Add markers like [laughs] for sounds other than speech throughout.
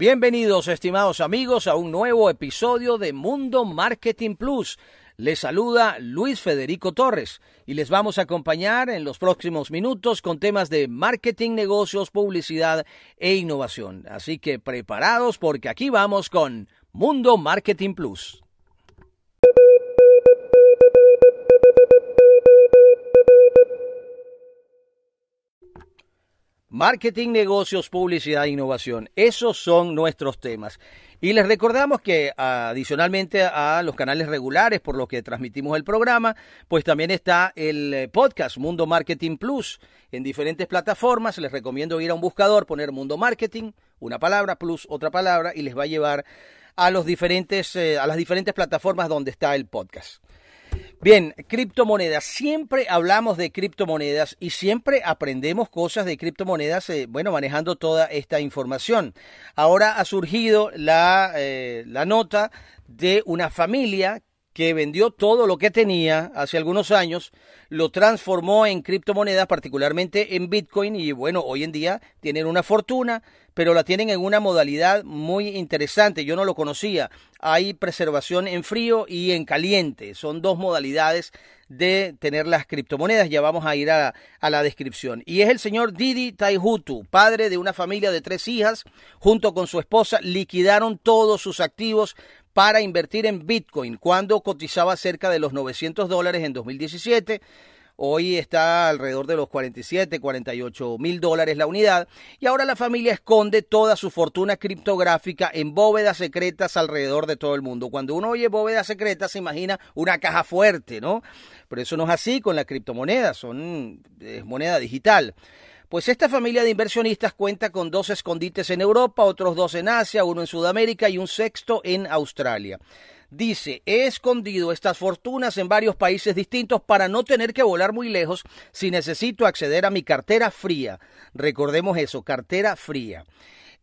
Bienvenidos, estimados amigos, a un nuevo episodio de Mundo Marketing Plus. Les saluda Luis Federico Torres y les vamos a acompañar en los próximos minutos con temas de marketing, negocios, publicidad e innovación. Así que preparados porque aquí vamos con Mundo Marketing Plus. Marketing, negocios, publicidad e innovación. Esos son nuestros temas. Y les recordamos que adicionalmente a los canales regulares por los que transmitimos el programa, pues también está el eh, podcast Mundo Marketing Plus en diferentes plataformas. Les recomiendo ir a un buscador, poner Mundo Marketing, una palabra, plus otra palabra, y les va a llevar a los diferentes, eh, a las diferentes plataformas donde está el podcast. Bien, criptomonedas. Siempre hablamos de criptomonedas y siempre aprendemos cosas de criptomonedas, eh, bueno, manejando toda esta información. Ahora ha surgido la, eh, la nota de una familia que vendió todo lo que tenía hace algunos años, lo transformó en criptomonedas, particularmente en Bitcoin, y bueno, hoy en día tienen una fortuna, pero la tienen en una modalidad muy interesante. Yo no lo conocía. Hay preservación en frío y en caliente. Son dos modalidades de tener las criptomonedas. Ya vamos a ir a, a, la descripción. Y es el señor Didi Taihutu, padre de una familia de tres hijas, junto con su esposa, liquidaron todos sus activos para invertir en Bitcoin cuando cotizaba cerca de los 900 dólares en 2017. Hoy está alrededor de los 47, 48 mil dólares la unidad. Y ahora la familia esconde toda su fortuna criptográfica en bóvedas secretas alrededor de todo el mundo. Cuando uno oye bóvedas secretas se imagina una caja fuerte, ¿no? Pero eso no es así con la criptomoneda, son moneda digital. Pues esta familia de inversionistas cuenta con dos escondites en Europa, otros dos en Asia, uno en Sudamérica y un sexto en Australia. Dice, he escondido estas fortunas en varios países distintos para no tener que volar muy lejos si necesito acceder a mi cartera fría. Recordemos eso, cartera fría.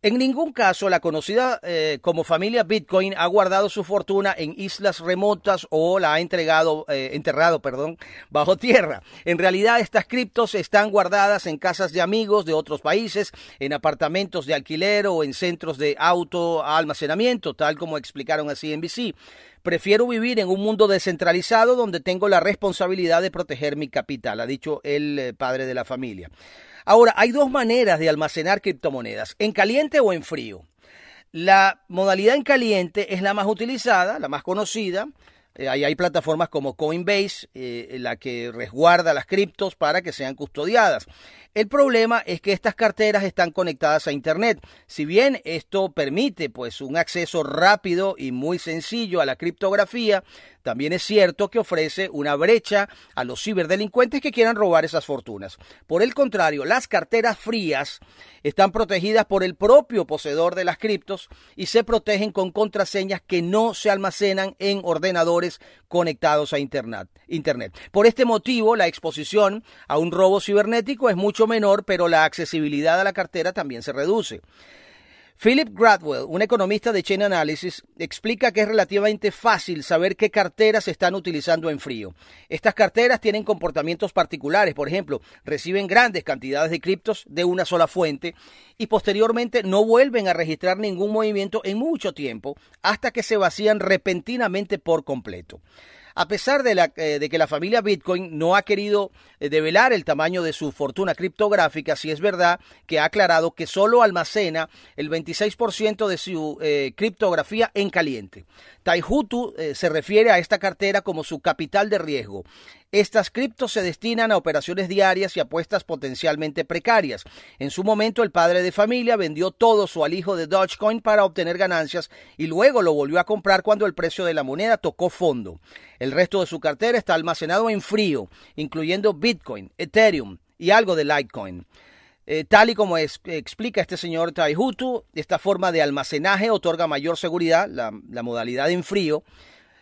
En ningún caso la conocida eh, como familia Bitcoin ha guardado su fortuna en islas remotas o la ha entregado, eh, enterrado perdón, [laughs] bajo tierra. En realidad estas criptos están guardadas en casas de amigos de otros países, en apartamentos de alquiler o en centros de auto almacenamiento, tal como explicaron a CNBC. Prefiero vivir en un mundo descentralizado donde tengo la responsabilidad de proteger mi capital, ha dicho el eh, padre de la familia. Ahora, hay dos maneras de almacenar criptomonedas, en caliente o en frío. La modalidad en caliente es la más utilizada, la más conocida. Eh, hay plataformas como Coinbase, eh, la que resguarda las criptos para que sean custodiadas. El problema es que estas carteras están conectadas a Internet. Si bien esto permite pues un acceso rápido y muy sencillo a la criptografía, también es cierto que ofrece una brecha a los ciberdelincuentes que quieran robar esas fortunas. Por el contrario, las carteras frías están protegidas por el propio poseedor de las criptos y se protegen con contraseñas que no se almacenan en ordenadores conectados a Internet. Internet. Por este motivo, la exposición a un robo cibernético es mucho menor, pero la accesibilidad a la cartera también se reduce. Philip Gradwell, un economista de Chain Analysis, explica que es relativamente fácil saber qué carteras se están utilizando en frío. Estas carteras tienen comportamientos particulares, por ejemplo, reciben grandes cantidades de criptos de una sola fuente y posteriormente no vuelven a registrar ningún movimiento en mucho tiempo hasta que se vacían repentinamente por completo. A pesar de, la, eh, que la familia Bitcoin no ha querido eh, develar el tamaño de su fortuna criptográfica, sí es verdad que ha aclarado que solo almacena el 26% de su eh, criptografía en caliente. Taihutu se refiere a esta cartera como su capital de riesgo. Estas criptos se destinan a operaciones diarias y apuestas potencialmente precarias. En su momento, el padre de familia vendió todo su alijo de Dogecoin para obtener ganancias y luego lo volvió a comprar cuando el precio de la moneda tocó fondo. El resto de su cartera está almacenado en frío, incluyendo Bitcoin, Ethereum y algo de Litecoin. Eh, tal y como explica este señor Taihutu, esta forma de almacenaje otorga mayor seguridad, la, modalidad en frío,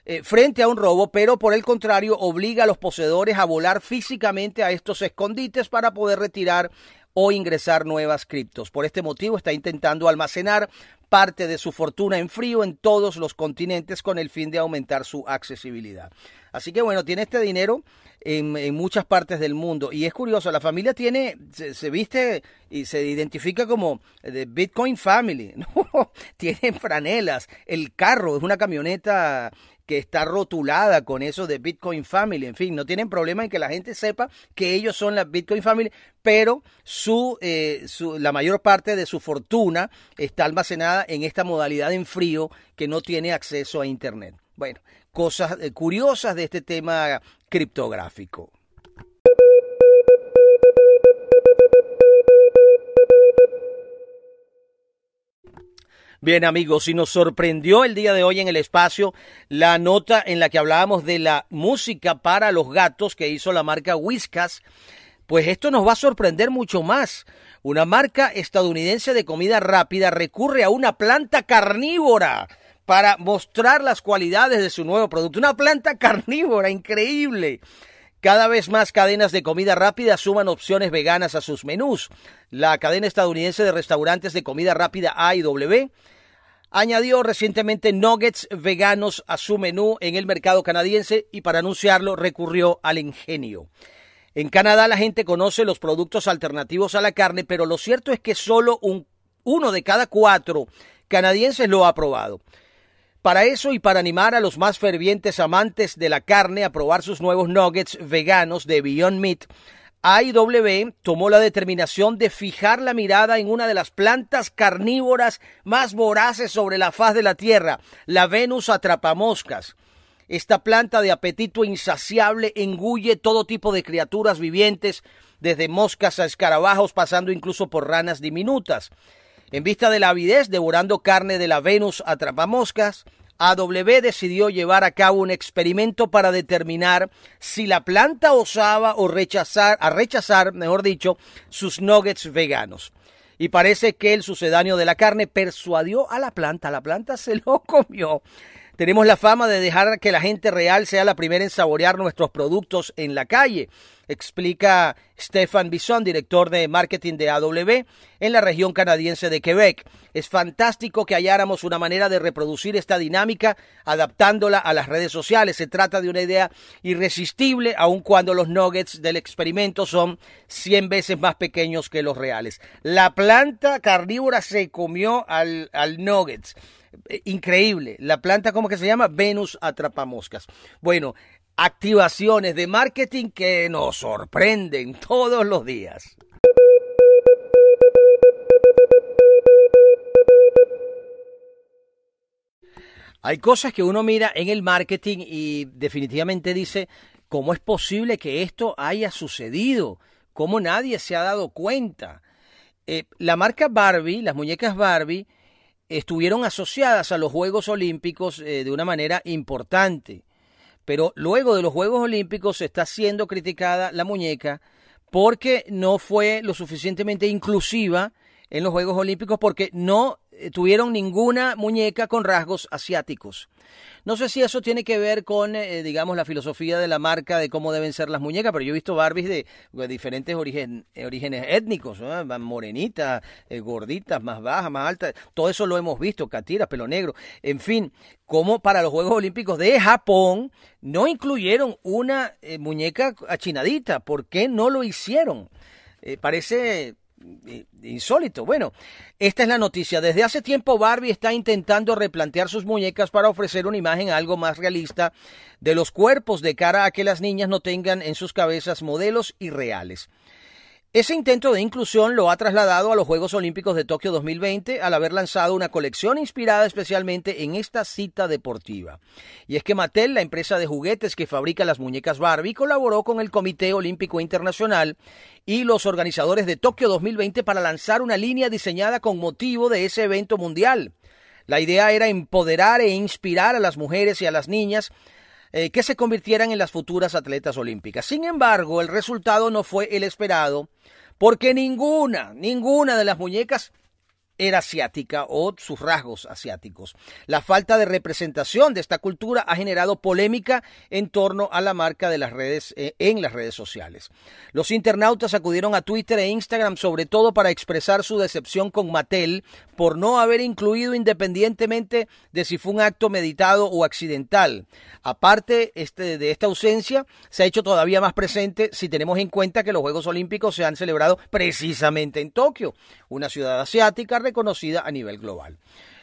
eh, frente a un robo, pero por el contrario obliga a los poseedores a volar físicamente a estos escondites para poder retirar o ingresar nuevas criptos. Por este motivo está intentando almacenar parte de su fortuna en frío en todos los continentes con el fin de aumentar su accesibilidad. Así que bueno, tiene este dinero en, muchas partes del mundo. Y es curioso, la familia tiene, se, viste y se identifica como de Bitcoin Family. [laughs] ¿no? Tienen franelas, el carro es una camioneta que está rotulada con eso de Bitcoin Family. En fin, no tienen problema en que la gente sepa que ellos son la Bitcoin Family, pero su, eh, su, la mayor parte de su fortuna está almacenada en esta modalidad en frío que no tiene acceso a Internet. Bueno, cosas eh, curiosas de este tema criptográfico. Bien amigos, y nos sorprendió el día de hoy en el espacio la nota en la que hablábamos de la música para los gatos que hizo la marca Whiskas, pues esto nos va a sorprender mucho más. Una marca estadounidense de comida rápida recurre a una planta carnívora para mostrar las cualidades de su nuevo producto. Una planta [laughs] carnívora increíble. Cada vez más cadenas de comida rápida suman opciones veganas a sus menús. La cadena estadounidense de restaurantes de comida rápida A&W añadió recientemente nuggets veganos a su menú en el mercado canadiense y para anunciarlo recurrió al ingenio. En Canadá la gente conoce los productos alternativos a la carne, pero lo cierto es que solo un, uno de cada cuatro canadienses lo ha probado. Para eso y para animar a los más fervientes amantes de la carne a probar sus nuevos nuggets veganos de Beyond Meat, AIW tomó la determinación de fijar la mirada en una de las plantas carnívoras más voraces sobre la faz de la Tierra, la Venus atrapamoscas. Esta planta de apetito insaciable engulle todo tipo de criaturas vivientes, desde moscas a escarabajos, pasando incluso por ranas diminutas. En vista de la avidez, devorando carne de la Venus atrapamoscas, AW decidió llevar a cabo un experimento para determinar si la planta osaba o rechazar, a rechazar, mejor dicho, sus nuggets veganos. Y parece que el sucedáneo de la carne persuadió a la planta, la planta se lo [laughs] comió. Tenemos la fama de dejar que la gente real sea la primera en saborear nuestros productos en la calle, explica Stefan Bison, director de marketing de AW en la región canadiense de Quebec. Es fantástico que halláramos una manera de reproducir esta dinámica adaptándola a las redes sociales. Se trata de una idea irresistible, aun cuando los nuggets del experimento son 100 veces más pequeños que los reales. La planta carnívora se comió al, al nuggets. Eh, increíble. La planta, ¿cómo que se llama? Venus atrapamoscas. Bueno, activaciones de marketing que nos sorprenden todos los días. Hay cosas que uno mira en el marketing y definitivamente dice, ¿cómo es posible que esto haya sucedido? ¿Cómo nadie se ha dado cuenta? Eh, la marca Barbie, las muñecas Barbie, estuvieron asociadas a los Juegos Olímpicos eh, de una manera importante. Pero luego de los Juegos Olímpicos está siendo criticada la muñeca porque no fue lo suficientemente inclusiva en los Juegos Olímpicos porque no tuvieron ninguna muñeca con rasgos asiáticos. No sé si eso tiene que ver con, eh, digamos, la filosofía de la marca de cómo deben ser las muñecas, pero yo he visto Barbies de, diferentes orígenes étnicos, más morenitas, eh, gorditas, más bajas, más altas, todo eso lo hemos visto, catiras, pelo negro, en fin, como para los Juegos Olímpicos de Japón no incluyeron una muñeca achinadita, ¿por qué no lo hicieron? parece insólito. Bueno, esta es la noticia. Desde hace tiempo Barbie está intentando replantear sus muñecas para ofrecer una imagen algo más realista de los cuerpos de cara a que las niñas no tengan en sus cabezas modelos irreales. Ese intento de inclusión lo ha trasladado a los Juegos Olímpicos de Tokio 2020 al haber lanzado una colección inspirada especialmente en esta cita deportiva. Y es que Mattel, la empresa de juguetes que fabrica las muñecas Barbie, colaboró con el Comité Olímpico Internacional y los organizadores de Tokio 2020 para lanzar una línea diseñada con motivo de ese evento mundial. La idea era empoderar e inspirar a las mujeres y a las niñas eh, que se convirtieran en las futuras atletas olímpicas. Sin embargo, el resultado no fue el esperado porque ninguna, ninguna de las muñecas era asiática o sus rasgos asiáticos. La falta de representación de esta cultura ha generado polémica en torno a la marca de las redes eh, en las redes sociales. Los internautas acudieron a Twitter e Instagram sobre todo para expresar su decepción con Mattel por no haber incluido independientemente de si fue un acto meditado o accidental. Aparte este, de esta ausencia, se ha hecho todavía más presente si tenemos en cuenta que los Juegos Olímpicos se han celebrado precisamente en Tokio, una ciudad asiática reconocida a nivel global.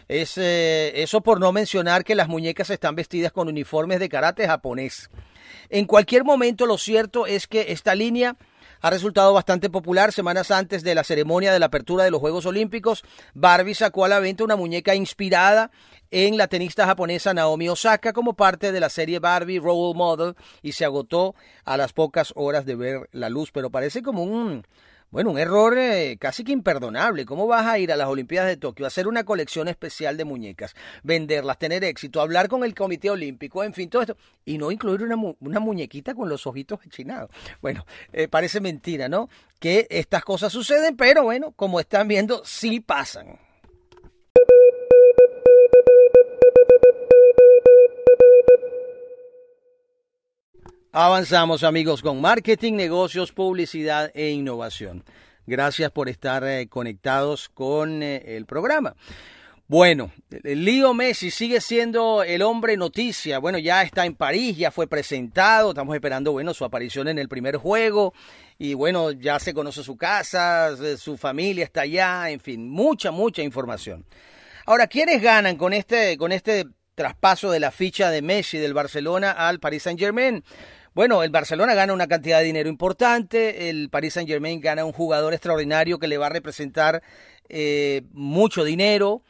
Es, eh, eso por no mencionar que las muñecas están vestidas con uniformes de karate japonés. En cualquier momento lo cierto es que esta línea ha resultado bastante popular. Semanas antes de la ceremonia de la apertura de los Juegos Olímpicos, Barbie sacó a la venta una muñeca inspirada en la tenista japonesa Naomi Osaka como parte de la serie Barbie Role Model y se agotó a las pocas horas de ver la luz, pero parece como un bueno, un error eh, casi que imperdonable. ¿Cómo vas a ir a las Olimpiadas de Tokio a hacer una colección especial de muñecas, venderlas, tener éxito, hablar con el Comité Olímpico, en fin, todo esto, y no incluir una, una muñequita con los ojitos achinados? Bueno, eh, parece mentira, ¿no? Que estas cosas suceden, pero bueno, como están viendo, sí pasan. Avanzamos amigos con marketing, negocios, publicidad e innovación. Gracias por estar eh, conectados con eh, el programa. Bueno, Leo Messi sigue siendo el hombre noticia. Bueno, ya está en París, ya fue presentado. Estamos esperando, bueno, su aparición en el primer juego. Y bueno, ya se conoce su casa, su familia está allá, en fin, mucha, mucha información. Ahora, ¿quiénes ganan con este, con este traspaso de la ficha de Messi del Barcelona al Paris Saint Germain? Bueno, el Barcelona gana una cantidad de dinero importante, el Paris Saint Germain gana un jugador extraordinario que le va a representar eh, mucho dinero,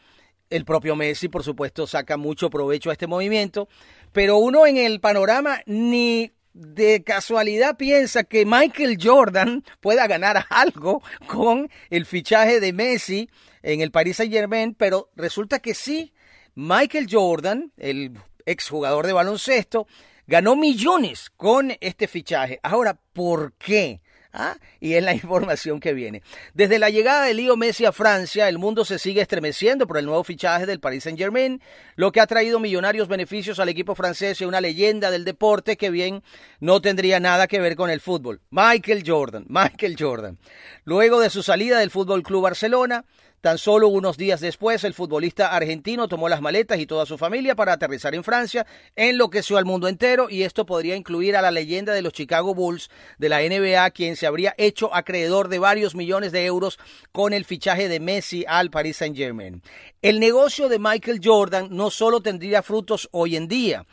el propio Messi, por supuesto, saca mucho provecho a este movimiento, pero uno en el panorama ni de casualidad piensa que Michael Jordan pueda ganar [laughs] algo con el fichaje de Messi en el Paris Saint Germain, pero resulta que sí, Michael Jordan, el exjugador de baloncesto, ganó millones con este fichaje. Ahora, ¿por qué? ¿Ah? Y es la [laughs] información que viene. Desde la llegada de Leo Messi a Francia, el mundo se sigue estremeciendo por el nuevo fichaje del Paris Saint Germain, lo que ha traído millonarios beneficios al equipo francés y una leyenda del deporte que bien no tendría nada que ver con el fútbol. Michael Jordan, [laughs] Michael Jordan. Luego de su salida del Fútbol Club Barcelona, Tan solo unos días después, el futbolista argentino tomó las maletas y toda su familia para aterrizar en Francia, enloqueció al mundo entero y esto podría incluir a la leyenda de los Chicago Bulls de la NBA, quien se habría hecho acreedor de varios millones de euros con el fichaje de Messi al Paris Saint Germain. El negocio de Michael Jordan no solo tendría frutos hoy en día,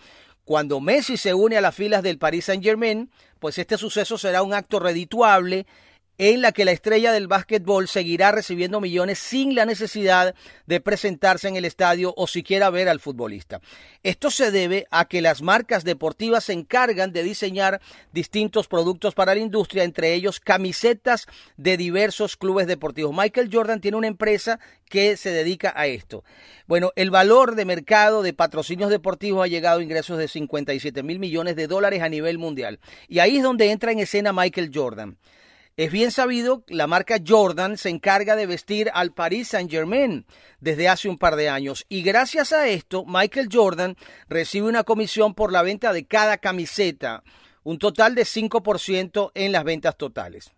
cuando Messi se une a las filas del Paris Saint Germain, pues este suceso será un acto redituable en la que la estrella del básquetbol seguirá recibiendo millones sin la necesidad de presentarse en el estadio o siquiera ver al futbolista. Esto se debe a que las marcas deportivas se encargan de diseñar distintos productos para la industria, entre ellos camisetas de diversos clubes deportivos. Michael Jordan tiene una empresa que se dedica a esto. Bueno, el valor de mercado de patrocinios deportivos ha llegado a ingresos de 57 mil millones de dólares a nivel mundial. Y ahí es donde entra en escena Michael Jordan. Es bien sabido, la marca Jordan se encarga de vestir al Paris Saint Germain desde hace un par de años y gracias a esto Michael Jordan recibe una comisión por la venta de cada camiseta, un total de 5% en las ventas totales.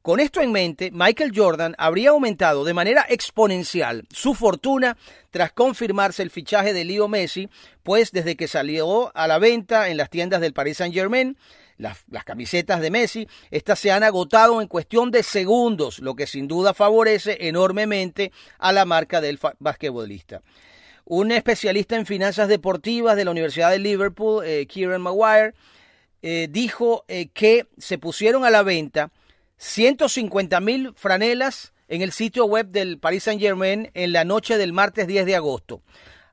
Con esto en mente, Michael Jordan habría aumentado de manera exponencial su fortuna tras confirmarse el fichaje de Leo Messi, pues desde que salió a la venta en las tiendas del Paris Saint Las, camisetas de Messi, estas se han agotado en cuestión de segundos, lo que sin duda favorece enormemente a la marca del basquetbolista. Un especialista en finanzas deportivas de la Universidad de Liverpool, eh, Kieran Maguire, eh, dijo eh, que se pusieron a la venta 150 mil franelas en el sitio web del Paris Saint Germain en la noche del martes 10 de agosto,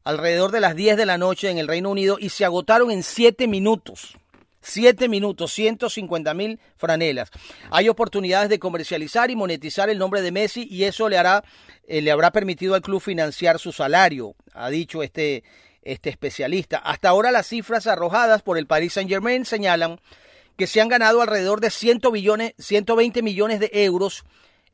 alrededor de las 10 de la noche en el Reino Unido, y se agotaron en 7 minutos. Siete minutos, 150 mil franelas. Hay oportunidades de comercializar y monetizar el nombre de Messi y eso le hará, eh, le habrá permitido al club financiar su salario, ha dicho este, este especialista. Hasta ahora las cifras arrojadas por el Paris Saint Germain señalan que se han ganado alrededor de 100 billones, 120 millones de euros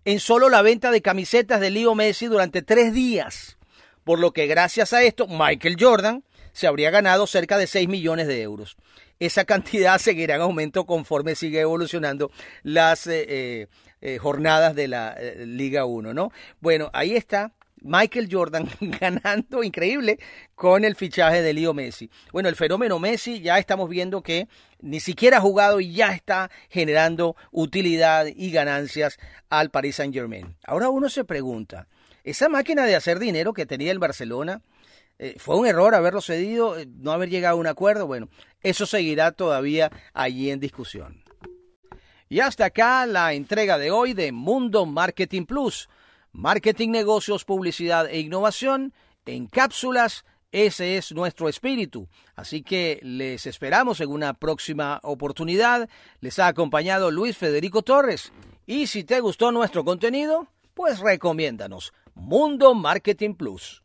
en solo la venta de camisetas de Leo Messi durante tres días. Por lo que gracias a esto, Michael Jordan se habría ganado cerca de 6 millones de euros. Esa [laughs] cantidad seguirá en aumento conforme sigue evolucionando las eh, eh, eh, jornadas de la Liga 1, ¿no? Bueno, ahí está Michael Jordan [laughs] ganando increíble con el fichaje de Leo Messi. Bueno, el fenómeno Messi ya estamos viendo que ni siquiera ha jugado y ya está generando utilidad y ganancias al Paris Saint Germain. Ahora uno se pregunta, esa máquina de hacer dinero que tenía el Barcelona, eh, ¿fue un error haberlo cedido, eh, no haber llegado a un acuerdo? Bueno, eso seguirá todavía allí en discusión. Y hasta acá la entrega de hoy de Mundo Marketing Plus Marketing, negocios, publicidad e innovación en cápsulas. Ese es nuestro espíritu. Así que les esperamos en una próxima oportunidad. Les ha acompañado Luis Federico Torres. Y si te gustó nuestro contenido, pues recomiéndanos. Mundo Marketing Plus.